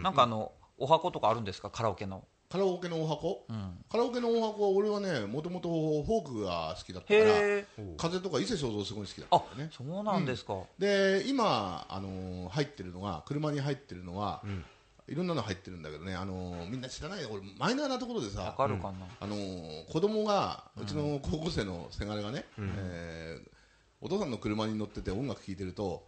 [SPEAKER 1] なんかあのお箱とかあるんですか？カラオケの。
[SPEAKER 4] カラオケのお箱、カラオケのお箱は俺はねもともとフォークが好きだったから
[SPEAKER 1] へ
[SPEAKER 4] 風とか伊勢正蔵すごい好きだっ
[SPEAKER 1] あ
[SPEAKER 4] たね、
[SPEAKER 1] そうなんですか。
[SPEAKER 4] で今、あのー入ってるのが車に入ってるのは、いろんなの入ってるんだけどね、あのーみんな知らない俺マイナーなところで
[SPEAKER 1] わ
[SPEAKER 4] さ
[SPEAKER 1] かるかな。
[SPEAKER 4] あのー子供がうちの高校生のせがれがね、えーお父さんの車に乗ってて音楽聴いてると、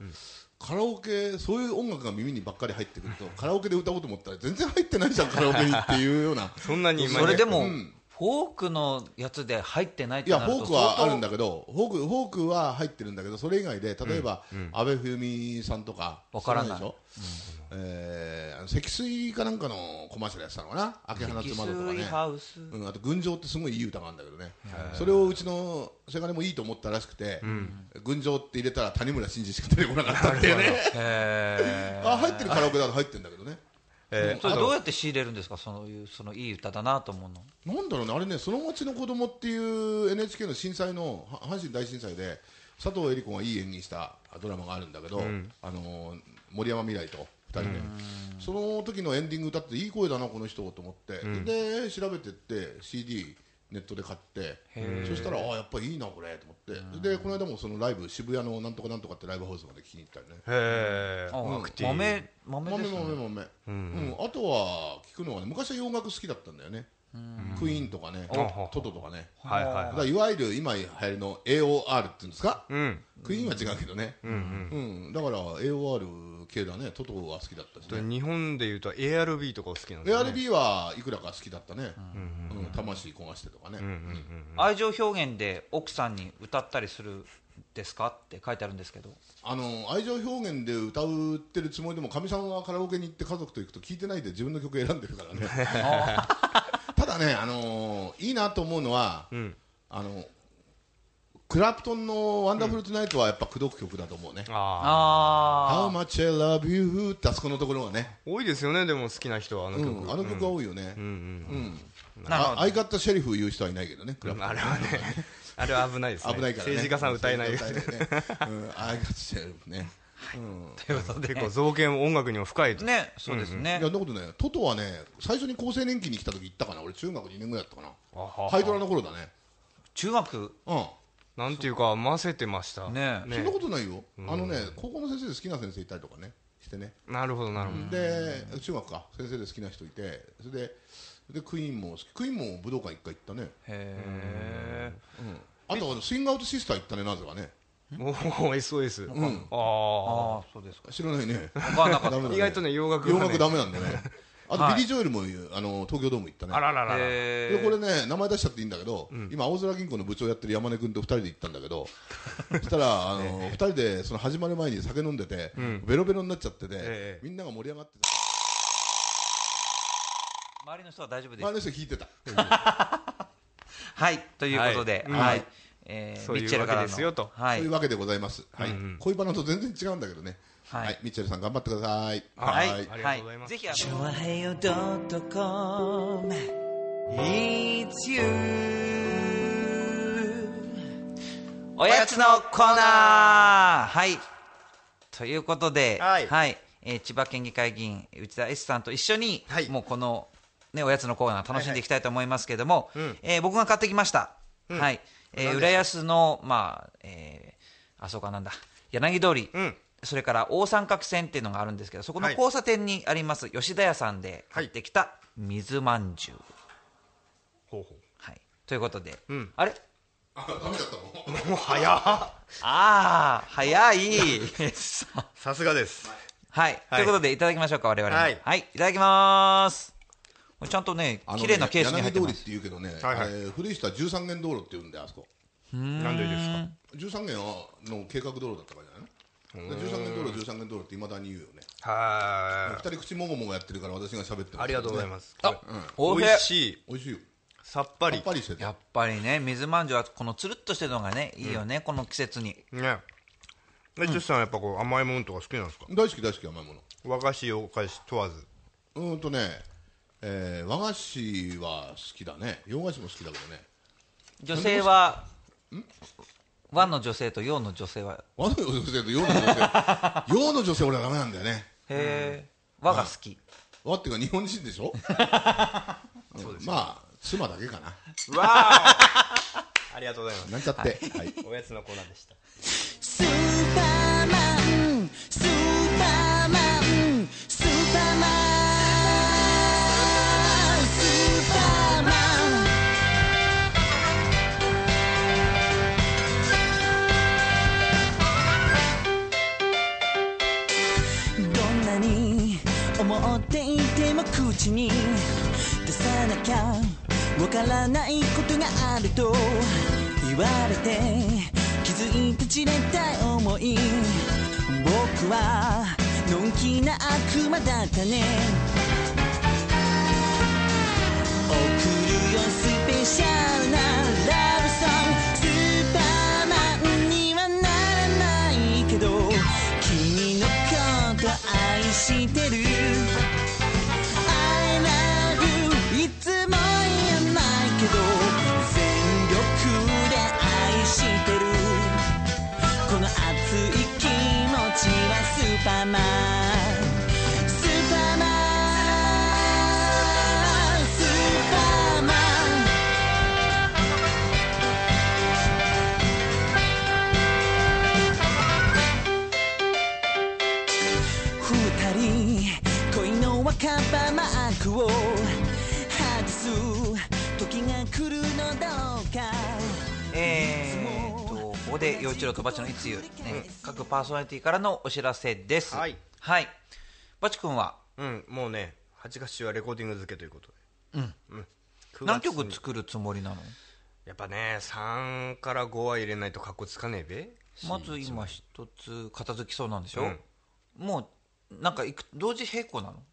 [SPEAKER 4] カラオケそういう音楽が耳にばっかり入ってくるとカラオケで歌おうと思ったら全然入ってないじゃんカラオケにっていうような。
[SPEAKER 2] そんなに
[SPEAKER 1] それでも、
[SPEAKER 4] うん
[SPEAKER 1] フォークのやつで入ってないっ
[SPEAKER 4] いや
[SPEAKER 1] てなると
[SPEAKER 4] フォークはあるん
[SPEAKER 1] だ。
[SPEAKER 4] だけどフォークフォークは入ってるんだけどそれ以外で例えば、阿部冬美さんとか
[SPEAKER 1] わからない。
[SPEAKER 4] 知でしょ、えーあの積水かなんかのコマーシャルやってたのかな？秋花
[SPEAKER 1] 翡
[SPEAKER 4] つ窓とか
[SPEAKER 1] 翠
[SPEAKER 4] ね
[SPEAKER 1] ハウス。
[SPEAKER 4] うん、あと「群青」ってすごいいい歌があるんだけどね。それをうちのせがれもいいと思ったらしくて「群青」って入れたら谷村新司しか出てこなかったっていうね。
[SPEAKER 1] へ
[SPEAKER 4] あ入ってるカラオケだと入ってるんだけどね
[SPEAKER 2] え
[SPEAKER 1] ーそれどうやって仕入れるんですか？そういうそのいい歌だなと思うの。
[SPEAKER 4] なんだろうね、あれね、その町の子供っていう NHK の震災の、は阪神大震災で、佐藤恵理子がいい演技したドラマがあるんだけど、あのー森山未来と2人で、その時のエンディング歌って、いい声だな、この人と思って、で、調べてって、CD、ネットで買って、そしたら、ああ、やっぱりいいな、これと思って、で、この間もそのライブ、渋谷のなんとかなんとかってライブハウスまで聞きに行ったりね。
[SPEAKER 2] へえ
[SPEAKER 1] あ
[SPEAKER 2] アクティブ。
[SPEAKER 1] 豆豆
[SPEAKER 4] 豆
[SPEAKER 1] ですね。
[SPEAKER 4] 豆豆、うん。あとは聞くのはね昔は洋楽好きだったんだよね、クイーンとかね、トトとかね、
[SPEAKER 2] はいはい
[SPEAKER 4] だからいわゆる今流行りの AOR っていうんですか、
[SPEAKER 2] うん。
[SPEAKER 4] クイーンは違うけどね、うんだから AOR 系だね、トトは好きだったしね、
[SPEAKER 2] 日本でいうと ARB とかお好きなんですよね。
[SPEAKER 4] ARB はいくらか好きだったね、うん魂焦がしてとかね、
[SPEAKER 1] 愛情表現で奥さんに歌ったりするですかって書いてあるんですけど。
[SPEAKER 4] あの愛情表現で歌ってるつもりでも、かみさんはカラオケに行って家族と行くと聞いてないで自分の曲選んでるからね。ただね、あのーいいなと思うのは、
[SPEAKER 2] ん。
[SPEAKER 4] あのクラプトンの「ワンダフル・トゥナイト」はやっぱ口説く曲だと思うね。
[SPEAKER 2] あ
[SPEAKER 4] How
[SPEAKER 1] あ
[SPEAKER 4] much I love you ってあそこのところがね、
[SPEAKER 2] ー多いですよねでも好きな人はあの
[SPEAKER 4] う
[SPEAKER 2] 曲
[SPEAKER 4] ん、あの曲が多いよね。
[SPEAKER 2] うん。う
[SPEAKER 4] 相方シェリフ言う人はいないけどね、クラプトン。
[SPEAKER 2] あれはね あれは危ないですね。
[SPEAKER 4] 危ないからね。
[SPEAKER 2] 政治家さん歌えない。
[SPEAKER 4] 政治家歌えないね。うん、相方シェリフね。
[SPEAKER 1] ということで。
[SPEAKER 2] 結構造形も音楽にも深いと。
[SPEAKER 1] ね、そうですね。
[SPEAKER 4] いや、なことね、トトはね、最初に厚生年金に来た時行ったかな、俺、中学2年ぐらいだったかな、ハイドラの頃だね、
[SPEAKER 1] 中学？
[SPEAKER 4] うん、
[SPEAKER 2] なんていうか混ぜてました。
[SPEAKER 1] ね
[SPEAKER 4] そんなことないよ、あのね、高校の先生で好きな先生いたりとかね、してね、
[SPEAKER 2] なるほどなるほど。
[SPEAKER 4] で、中学か、先生で好きな人いて、それで、でクイーンも好き、クイーンも武道館一回行ったね、
[SPEAKER 1] へ
[SPEAKER 4] あと、スイングアウトシスター行ったね、なぜかね、
[SPEAKER 2] おお SOS
[SPEAKER 4] うん、
[SPEAKER 2] あ
[SPEAKER 1] ああそうですか。
[SPEAKER 4] 知らないね、
[SPEAKER 2] 意外とね洋楽
[SPEAKER 4] 洋楽ダメなんでね、あと、
[SPEAKER 1] はい。
[SPEAKER 4] ビリー・ジョエルもあの東京ドーム行ったね。
[SPEAKER 2] あららら
[SPEAKER 4] でこれね名前出しちゃっていいんだけど、今、青空銀行の部長やってる山根君と2人で行ったんだけど、そしたら、あの2人でその始まる前に酒飲んでて、ベロベロになっちゃってて、
[SPEAKER 2] ええ。
[SPEAKER 4] みんなが盛り上がってた、
[SPEAKER 1] 周りの人は大丈夫です。
[SPEAKER 4] 周りの人聞いてた、
[SPEAKER 1] はい。ということで
[SPEAKER 2] はい。
[SPEAKER 1] はいえー
[SPEAKER 2] そういう
[SPEAKER 1] ミッチェルからの。
[SPEAKER 2] わけですよと。
[SPEAKER 1] はい。
[SPEAKER 4] そういうわけでございます、はい。
[SPEAKER 2] うんうん。
[SPEAKER 4] 恋バナと全然違うんだけどね、
[SPEAKER 1] はい。
[SPEAKER 4] はい。ミッチェルさん、頑張ってください。
[SPEAKER 1] はい。
[SPEAKER 2] ありがとうございます。
[SPEAKER 1] ぜひあの
[SPEAKER 3] チョアヘヨドットコム It's you
[SPEAKER 1] おやつのコーナー。はい。ということで、
[SPEAKER 2] はい。
[SPEAKER 1] えー千葉県議会議員内田 S さんと一緒に、
[SPEAKER 2] はい。
[SPEAKER 1] もうこの、ね、おやつのコーナー楽しんでいきたいと思いますけれども、
[SPEAKER 2] うん。
[SPEAKER 1] えー僕が買ってきました、はいえー浦安の、まあえーあそうかなんだ。柳通り、
[SPEAKER 2] うん。
[SPEAKER 1] それから大三角線っていうのがあるんですけどそこの
[SPEAKER 2] はい。
[SPEAKER 1] 交差点にあります吉田屋さんで買ってきた水まんじゅう、
[SPEAKER 2] ほうほ
[SPEAKER 1] はい、ということで、
[SPEAKER 2] うん。
[SPEAKER 1] あれ？
[SPEAKER 4] あダメだったの？
[SPEAKER 2] うもう早っ。
[SPEAKER 1] ああ早い。
[SPEAKER 2] さすがです。
[SPEAKER 1] はい、
[SPEAKER 2] はい。
[SPEAKER 1] ということでいただきましょうか我々も。
[SPEAKER 2] はい。
[SPEAKER 1] はい、いただきますちゃんとね
[SPEAKER 4] あのね
[SPEAKER 1] 綺麗なケースに入ってます。
[SPEAKER 4] 柳通りって言うけどね、
[SPEAKER 2] はいはい。
[SPEAKER 4] あれ古い人は13元道路って言うんであそこ。
[SPEAKER 2] なんでですか
[SPEAKER 4] ？13元の計画道路だったからじゃないの？で13元道路13元道路っていまだに言うよね。
[SPEAKER 2] は
[SPEAKER 4] 二人口もごもごやってるから私が喋ってる。
[SPEAKER 2] いありがとうござい
[SPEAKER 4] す
[SPEAKER 2] ます。
[SPEAKER 1] あ
[SPEAKER 2] 美
[SPEAKER 1] おい。しい
[SPEAKER 2] 味しい。
[SPEAKER 4] 美味しいよ。
[SPEAKER 2] さっぱり。
[SPEAKER 1] やっぱりね水まんじゅうはこのつるっとしてるのがねいいよね、この季節に。
[SPEAKER 2] ね。えジュスさんやっぱこう甘いものとか好きなんですか？
[SPEAKER 4] 大好き大好き甘いもの。
[SPEAKER 2] 和菓子お菓子問わず。
[SPEAKER 4] うーんとね、えー和菓子は好きだね。洋菓子も好きだけどね。
[SPEAKER 1] 女性は和の女性と洋の女性は。
[SPEAKER 4] 和の女性と洋の女性。洋の女性俺はダメなんだよね。
[SPEAKER 1] へえ和が好き。
[SPEAKER 4] 和っていうか日本人でしょ？
[SPEAKER 2] そうです
[SPEAKER 4] まあ妻だけかな。
[SPEAKER 2] わあ ありがとうございます。
[SPEAKER 4] なんちゃって、はい。
[SPEAKER 2] おやつのコーナーでした
[SPEAKER 3] ても口に出さなきゃわからないことがあると言われて気づいて散れた思い。僕はのんきな悪魔だったね。送るよスペシャルなラブソング。スーパーマンにはならないけど君のこと愛してる。
[SPEAKER 1] 陽一郎とバチのいつゆ、ね、各パーソナリティからのお知らせです。
[SPEAKER 2] はい、
[SPEAKER 1] はい、バチ君は？
[SPEAKER 2] うんもうね8月中はレコーディング付けということで。
[SPEAKER 1] うん。
[SPEAKER 2] うん。9月
[SPEAKER 1] 何曲作るつもりなの？
[SPEAKER 2] やっぱね3から5は入れないとかっこつかねえべ。
[SPEAKER 1] まず今一つ片付きそうなんでしょ、
[SPEAKER 2] うん。
[SPEAKER 1] もうなんかいく同時並行なの？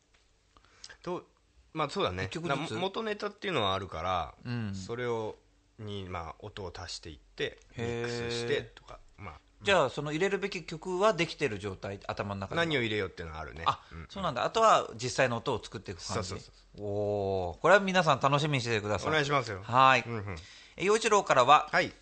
[SPEAKER 2] とまあそうだね。元ネタっていうのはあるから、
[SPEAKER 1] うん。
[SPEAKER 2] それをにまあ音を足していってミックスしてとかまあ
[SPEAKER 1] じゃあその入れるべき曲はできてる状態頭の中で
[SPEAKER 2] 何を入れようっていうのはあるね。
[SPEAKER 1] あ、
[SPEAKER 2] うん。
[SPEAKER 1] そうなんだ。あとは実際の音を作っていく感じ。
[SPEAKER 2] そうそう
[SPEAKER 1] おおー。これは皆さん楽しみにしててください。
[SPEAKER 2] お願いしますよ。
[SPEAKER 1] はい。
[SPEAKER 2] うんうん。
[SPEAKER 1] え陽一郎からは、
[SPEAKER 2] はい。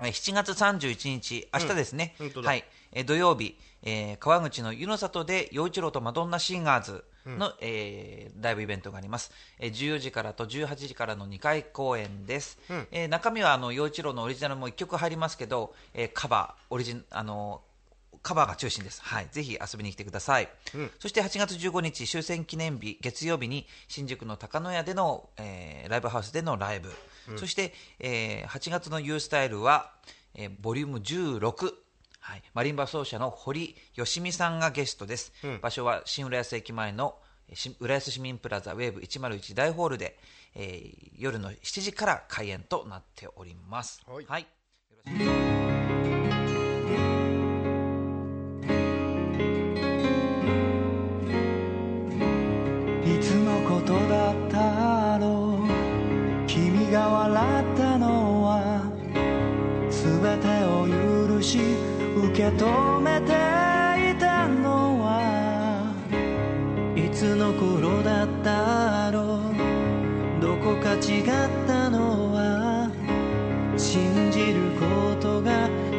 [SPEAKER 1] えー7月31日、明日ですね、
[SPEAKER 2] うん
[SPEAKER 1] はい。えー土曜日、えー川口の湯の里で陽一郎とマドンナシンガーズの、えーライブイベントがあります、えー14時からと18時からの2回公演です、
[SPEAKER 2] うん。
[SPEAKER 1] えー中身はあの陽一郎のオリジナルも1曲入りますけど、えーカバーオリジンあのカバーが中心です、はい、ぜひ遊びに来てください、
[SPEAKER 2] うん。
[SPEAKER 1] そして8月15日終戦記念日月曜日に新宿の高野屋での、えーライブハウスでのライブ、そして、えー8月の U スタイルは、えーボリューム16はい、マリンバ奏者の堀よしみさんがゲストです、
[SPEAKER 2] うん。
[SPEAKER 1] 場所は新浦安駅前の浦安市民プラザウェーブ101大ホールで、えー夜の7時から開演となっております。
[SPEAKER 2] はい。
[SPEAKER 1] はい
[SPEAKER 3] い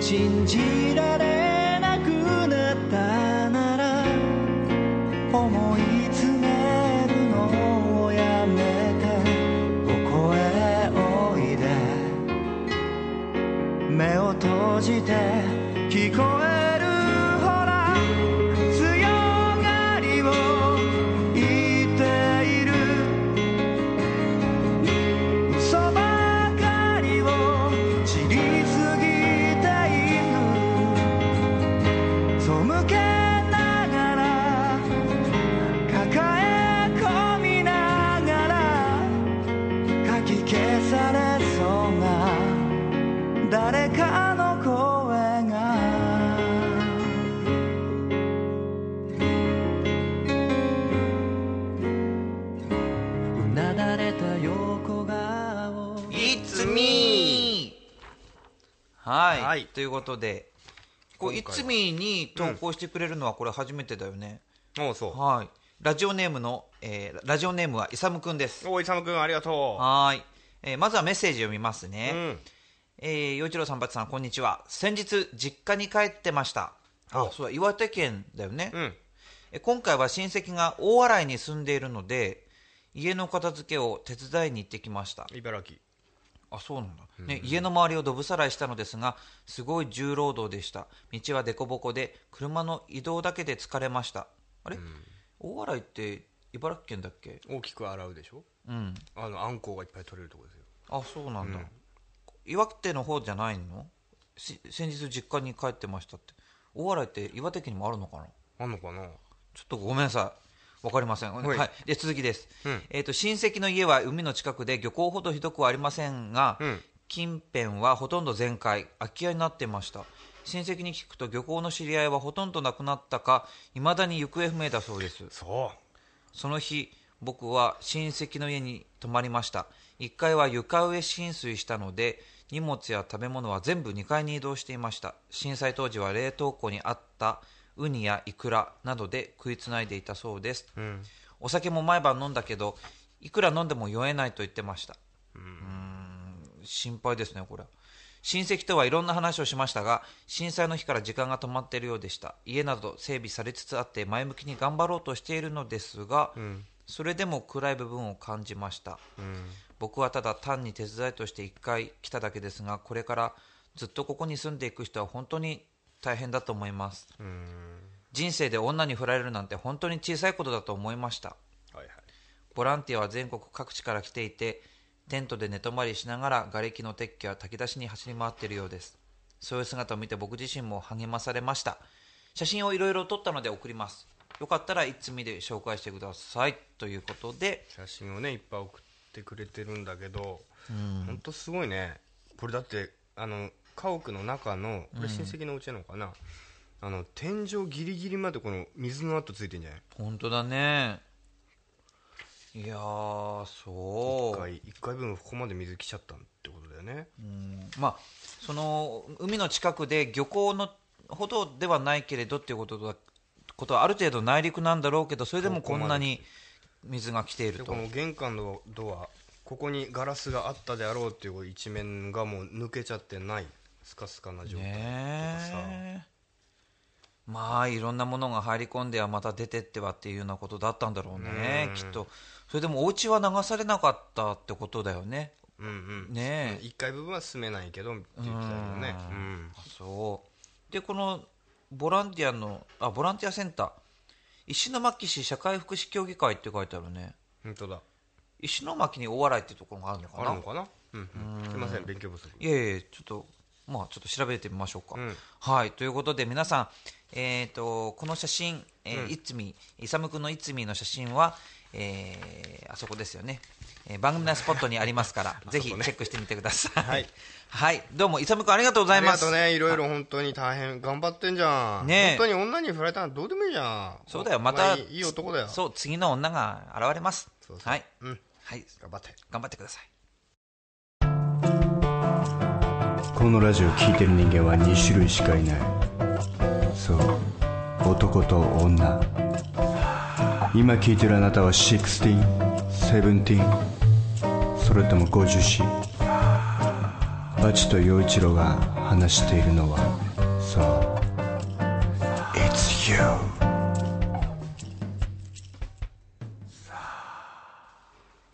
[SPEAKER 3] 信じ
[SPEAKER 5] られなくなったなら思い詰めるのをやめてここへおいで。目を閉じて聞こえる
[SPEAKER 1] はい、
[SPEAKER 2] はい
[SPEAKER 1] ということで、こう、
[SPEAKER 2] 今回は
[SPEAKER 1] It's me に投稿してくれるのはこれ初めてだよね。
[SPEAKER 2] おうそう
[SPEAKER 1] はい。ラジオネームの、えーラジオネームはイサムくんです。
[SPEAKER 2] おいさむくんありがと
[SPEAKER 1] はーい。えーまずはメッセージ読みます
[SPEAKER 2] う
[SPEAKER 1] ね。
[SPEAKER 2] うん
[SPEAKER 1] えー、洋一郎さん、バチさん、こんにちは。先日、実家に帰ってました。あ
[SPEAKER 2] お、
[SPEAKER 1] そうだ、岩手県だよね。
[SPEAKER 2] うん
[SPEAKER 1] え今回は親戚が大洗に住んでいるので、家の片付けを手伝いに行ってきました。
[SPEAKER 2] 茨城
[SPEAKER 1] あそうなんだ、ね家の周りをどぶさらいしたのですがすごい重労働でした。道は凸凹で車の移動だけで疲れました。あれ、大洗って茨城県だっけ？
[SPEAKER 2] 大きく洗うでしょ？
[SPEAKER 1] うん。
[SPEAKER 2] あのあんこうがいっぱい取れるとこですよ。
[SPEAKER 1] あそうなんだ、
[SPEAKER 2] うん。
[SPEAKER 1] 岩手の方じゃないの？し先日実家に帰ってましたって。大洗って岩手県にもあるのかな？
[SPEAKER 2] あんのかな？
[SPEAKER 1] ちょっとごめんなさい。わかりません。はいい。で、続きです。
[SPEAKER 2] うん
[SPEAKER 1] えっ、と、親戚の家は海の近くで漁港ほどひどくはありませんが、
[SPEAKER 2] うん
[SPEAKER 1] 近辺はほとんど全壊、空き家になってました。親戚に聞くと漁港の知り合いはほとんどなくなったか、未だに行方不明だそうです。
[SPEAKER 2] そ
[SPEAKER 1] その日、僕は親戚の家に泊まりました。1階は床上浸水したので、荷物や食べ物は全部2階に移動していました。震災当時は冷凍庫にあったウニやイクラなどで食いつないでいたそうです。
[SPEAKER 2] ううん
[SPEAKER 1] お酒も毎晩飲んだけど、いくら飲んでも酔えないと言ってました。うーん、心配ですね、これ。親戚とはいろんな話をしましたが、震災の日から時間が止まっているようでした。家など整備されつつあって前向きに頑張ろうとしているのですが、
[SPEAKER 2] うん
[SPEAKER 1] それでも暗い部分を感じました。
[SPEAKER 2] うん
[SPEAKER 1] 僕はただ単に手伝いとして一回来ただけですが、これからずっとここに住んでいく人は本当に大変だと思います。
[SPEAKER 2] うん
[SPEAKER 1] 人生で女に振られるなんて本当に小さいことだと思いました。
[SPEAKER 2] はいはい
[SPEAKER 1] ボランティアは全国各地から来ていて、テントで寝泊まりしながら瓦礫の撤去や炊き出しに走り回っているようです。そういう姿を見て僕自身も励まされました。写真をいろいろ撮ったので送ります。よかったらいつみで紹介してください。ということで、
[SPEAKER 2] 写真をねいっぱい送ってくれてるんだけど本当すごいねこれだってあの家屋の中のこれ親戚のうちなのかな、あの天井ギリギリまでこの水の跡ついてんじゃない？
[SPEAKER 1] 本当だね。いやー、そう。
[SPEAKER 2] 一回一回分ここまで水来ちゃったってことだよね。
[SPEAKER 1] うん。まあ、その海の近くで漁港のほどではないけれどっていうことだことはある程度内陸なんだろうけどそれでもこんなに水が来ていると。
[SPEAKER 2] でこの玄関のドアここにガラスがあったであろうっていう一面がもう抜けちゃってないスカスカな状態とかさ、
[SPEAKER 1] ねえまあいろんなものが入り込んではまた出てってはっていうようなことだったんだろうね。
[SPEAKER 2] うん。
[SPEAKER 1] きっと。それでもお家は流されなかったってことだよね。
[SPEAKER 2] うんうん。
[SPEAKER 1] ねえ。
[SPEAKER 2] 1階部分は住めないけどって言ってたけどね。
[SPEAKER 1] う
[SPEAKER 2] うん。
[SPEAKER 1] そう。でこのボランティアのあボランティアセンター。石巻市社会福祉協議会って書いてあるね。
[SPEAKER 2] 本当だ。
[SPEAKER 1] 石巻に大洗ってところがあるのかな。
[SPEAKER 2] あるのかな？うんうん。すいません勉強不足。
[SPEAKER 1] いえいえちょっとまあちょっと調べてみましょうか、
[SPEAKER 2] うん。
[SPEAKER 1] はい。ということで皆さんえっ、とこの写真、えーいつみいさむくんのいつみの写真はえーあそこですよね、えー番組のスポットにありますから ぜひチェックしてみてください。
[SPEAKER 2] はい、
[SPEAKER 1] はい、どうもいさむくんありがとうござ
[SPEAKER 2] あ
[SPEAKER 1] います。
[SPEAKER 2] りがとうね。い。ろいろ本当に大変頑張ってんじゃん。
[SPEAKER 1] ねえ。
[SPEAKER 2] 本当に女に振られたらどうでもいいじゃん。
[SPEAKER 1] そうだよ。ま
[SPEAKER 2] お
[SPEAKER 1] た
[SPEAKER 2] 前いい男だよ。
[SPEAKER 1] そう次の女が現れます。
[SPEAKER 2] そうそう。
[SPEAKER 1] はい、
[SPEAKER 2] うん。
[SPEAKER 1] はい、
[SPEAKER 2] 頑張って。
[SPEAKER 1] 頑張ってください
[SPEAKER 6] このラジオ聴いてる人間は2種類しかいない。そう。男と女。今聴いてるあなたは 16?17? それとも50歳バチと陽一郎が話しているのは。そう。It's you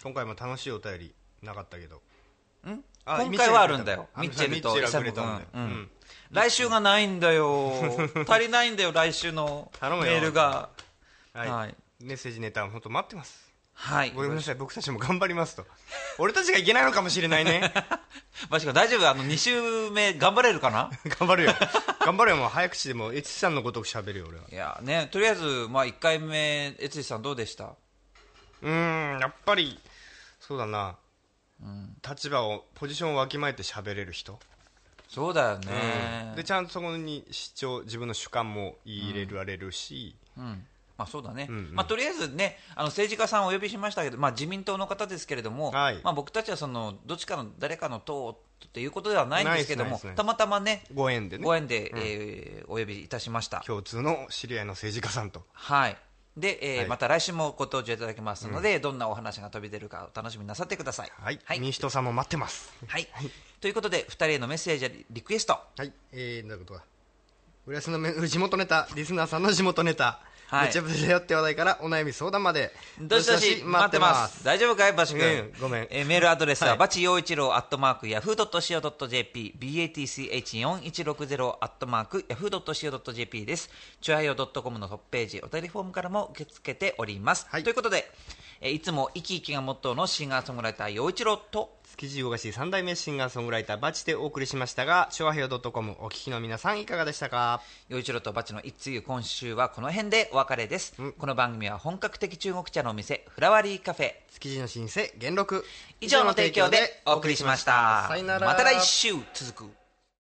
[SPEAKER 2] 今回も楽しいお便りなかったけど。
[SPEAKER 1] ん？
[SPEAKER 2] あ
[SPEAKER 1] 今回はあるんだよ。
[SPEAKER 2] ミッ
[SPEAKER 1] チェルとイサ君、来週がないんだよ。足りないんだよ来週のメールが。
[SPEAKER 2] はい、
[SPEAKER 1] はい。
[SPEAKER 2] メッセージネタ本当待ってます。
[SPEAKER 1] はい。
[SPEAKER 2] ごめんなさい。僕たちも頑張りますと。俺たちがいけないのかもしれないね。
[SPEAKER 1] マジか大丈夫。あの2週目頑張れるかな？
[SPEAKER 2] 頑張るよ。頑張るよ。もう早口でもエチさんのごとく喋るよ俺は。い
[SPEAKER 1] やねとりあえず、まあ、1回目悦司さんどうでした？
[SPEAKER 2] うーんやっぱりそうだな、立場をポジションをわきまえて喋れる人、
[SPEAKER 1] そうだよね。
[SPEAKER 2] でちゃんとそこに主張自分の主観も入れられるし、
[SPEAKER 1] うん。まあそうだね、
[SPEAKER 2] うんうん。
[SPEAKER 1] まあ、とりあえずね、あの政治家さんをお呼びしましたけど、まあ、自民党の方ですけれども、
[SPEAKER 2] はい。
[SPEAKER 1] まあ、僕たちはそのどっちかの誰かの党っていうことではないんですけどもたまたまね、
[SPEAKER 2] ご縁でね。
[SPEAKER 1] ご縁で、えーお呼びいたしました。
[SPEAKER 2] 共通の知り合いの政治家さんと。
[SPEAKER 1] はいで、えー
[SPEAKER 2] はい。
[SPEAKER 1] また来週もご登場いただきますので、どんなお話が飛び出るかお楽しみになさってください。
[SPEAKER 2] はい、
[SPEAKER 1] はい。
[SPEAKER 2] 民主党さんも待ってます。
[SPEAKER 1] はい。ということで、2人へのメッセージやリクエスト、
[SPEAKER 2] はい。えー、どういうことだ。浦安のめ地元ネタリスナーさんの地元ネタ
[SPEAKER 1] はい。
[SPEAKER 2] めちゃぶちゃよって話題からお悩み相談まで。
[SPEAKER 1] どしどし待ってます。大丈夫かい、バシ君、
[SPEAKER 2] うんごめん。
[SPEAKER 1] えーメールアドレスは、
[SPEAKER 2] はい。
[SPEAKER 1] バチ陽一郎アットマークヤフー .co.jp、batch4110 アットマークヤフー .co.jp です。チュアヨ .com のトップページ、お便りフォームからも受け付けております。
[SPEAKER 2] はい。
[SPEAKER 1] ということで、えーいつも生き生きがモットーのシンガーソングライター陽一郎と、
[SPEAKER 2] 築地動かし三代目シンガーソングライターバチでお送りしましたが昭和平洋 .com お聞きの皆さんいかがでしたか？
[SPEAKER 1] 陽一郎とバチの一通今週はこの辺でお別れです。この番組は本格的中国茶のお店、フラワリーカフェ、
[SPEAKER 2] 築地の新生元禄。
[SPEAKER 1] 以上の提供でお送りしました。また来週続く。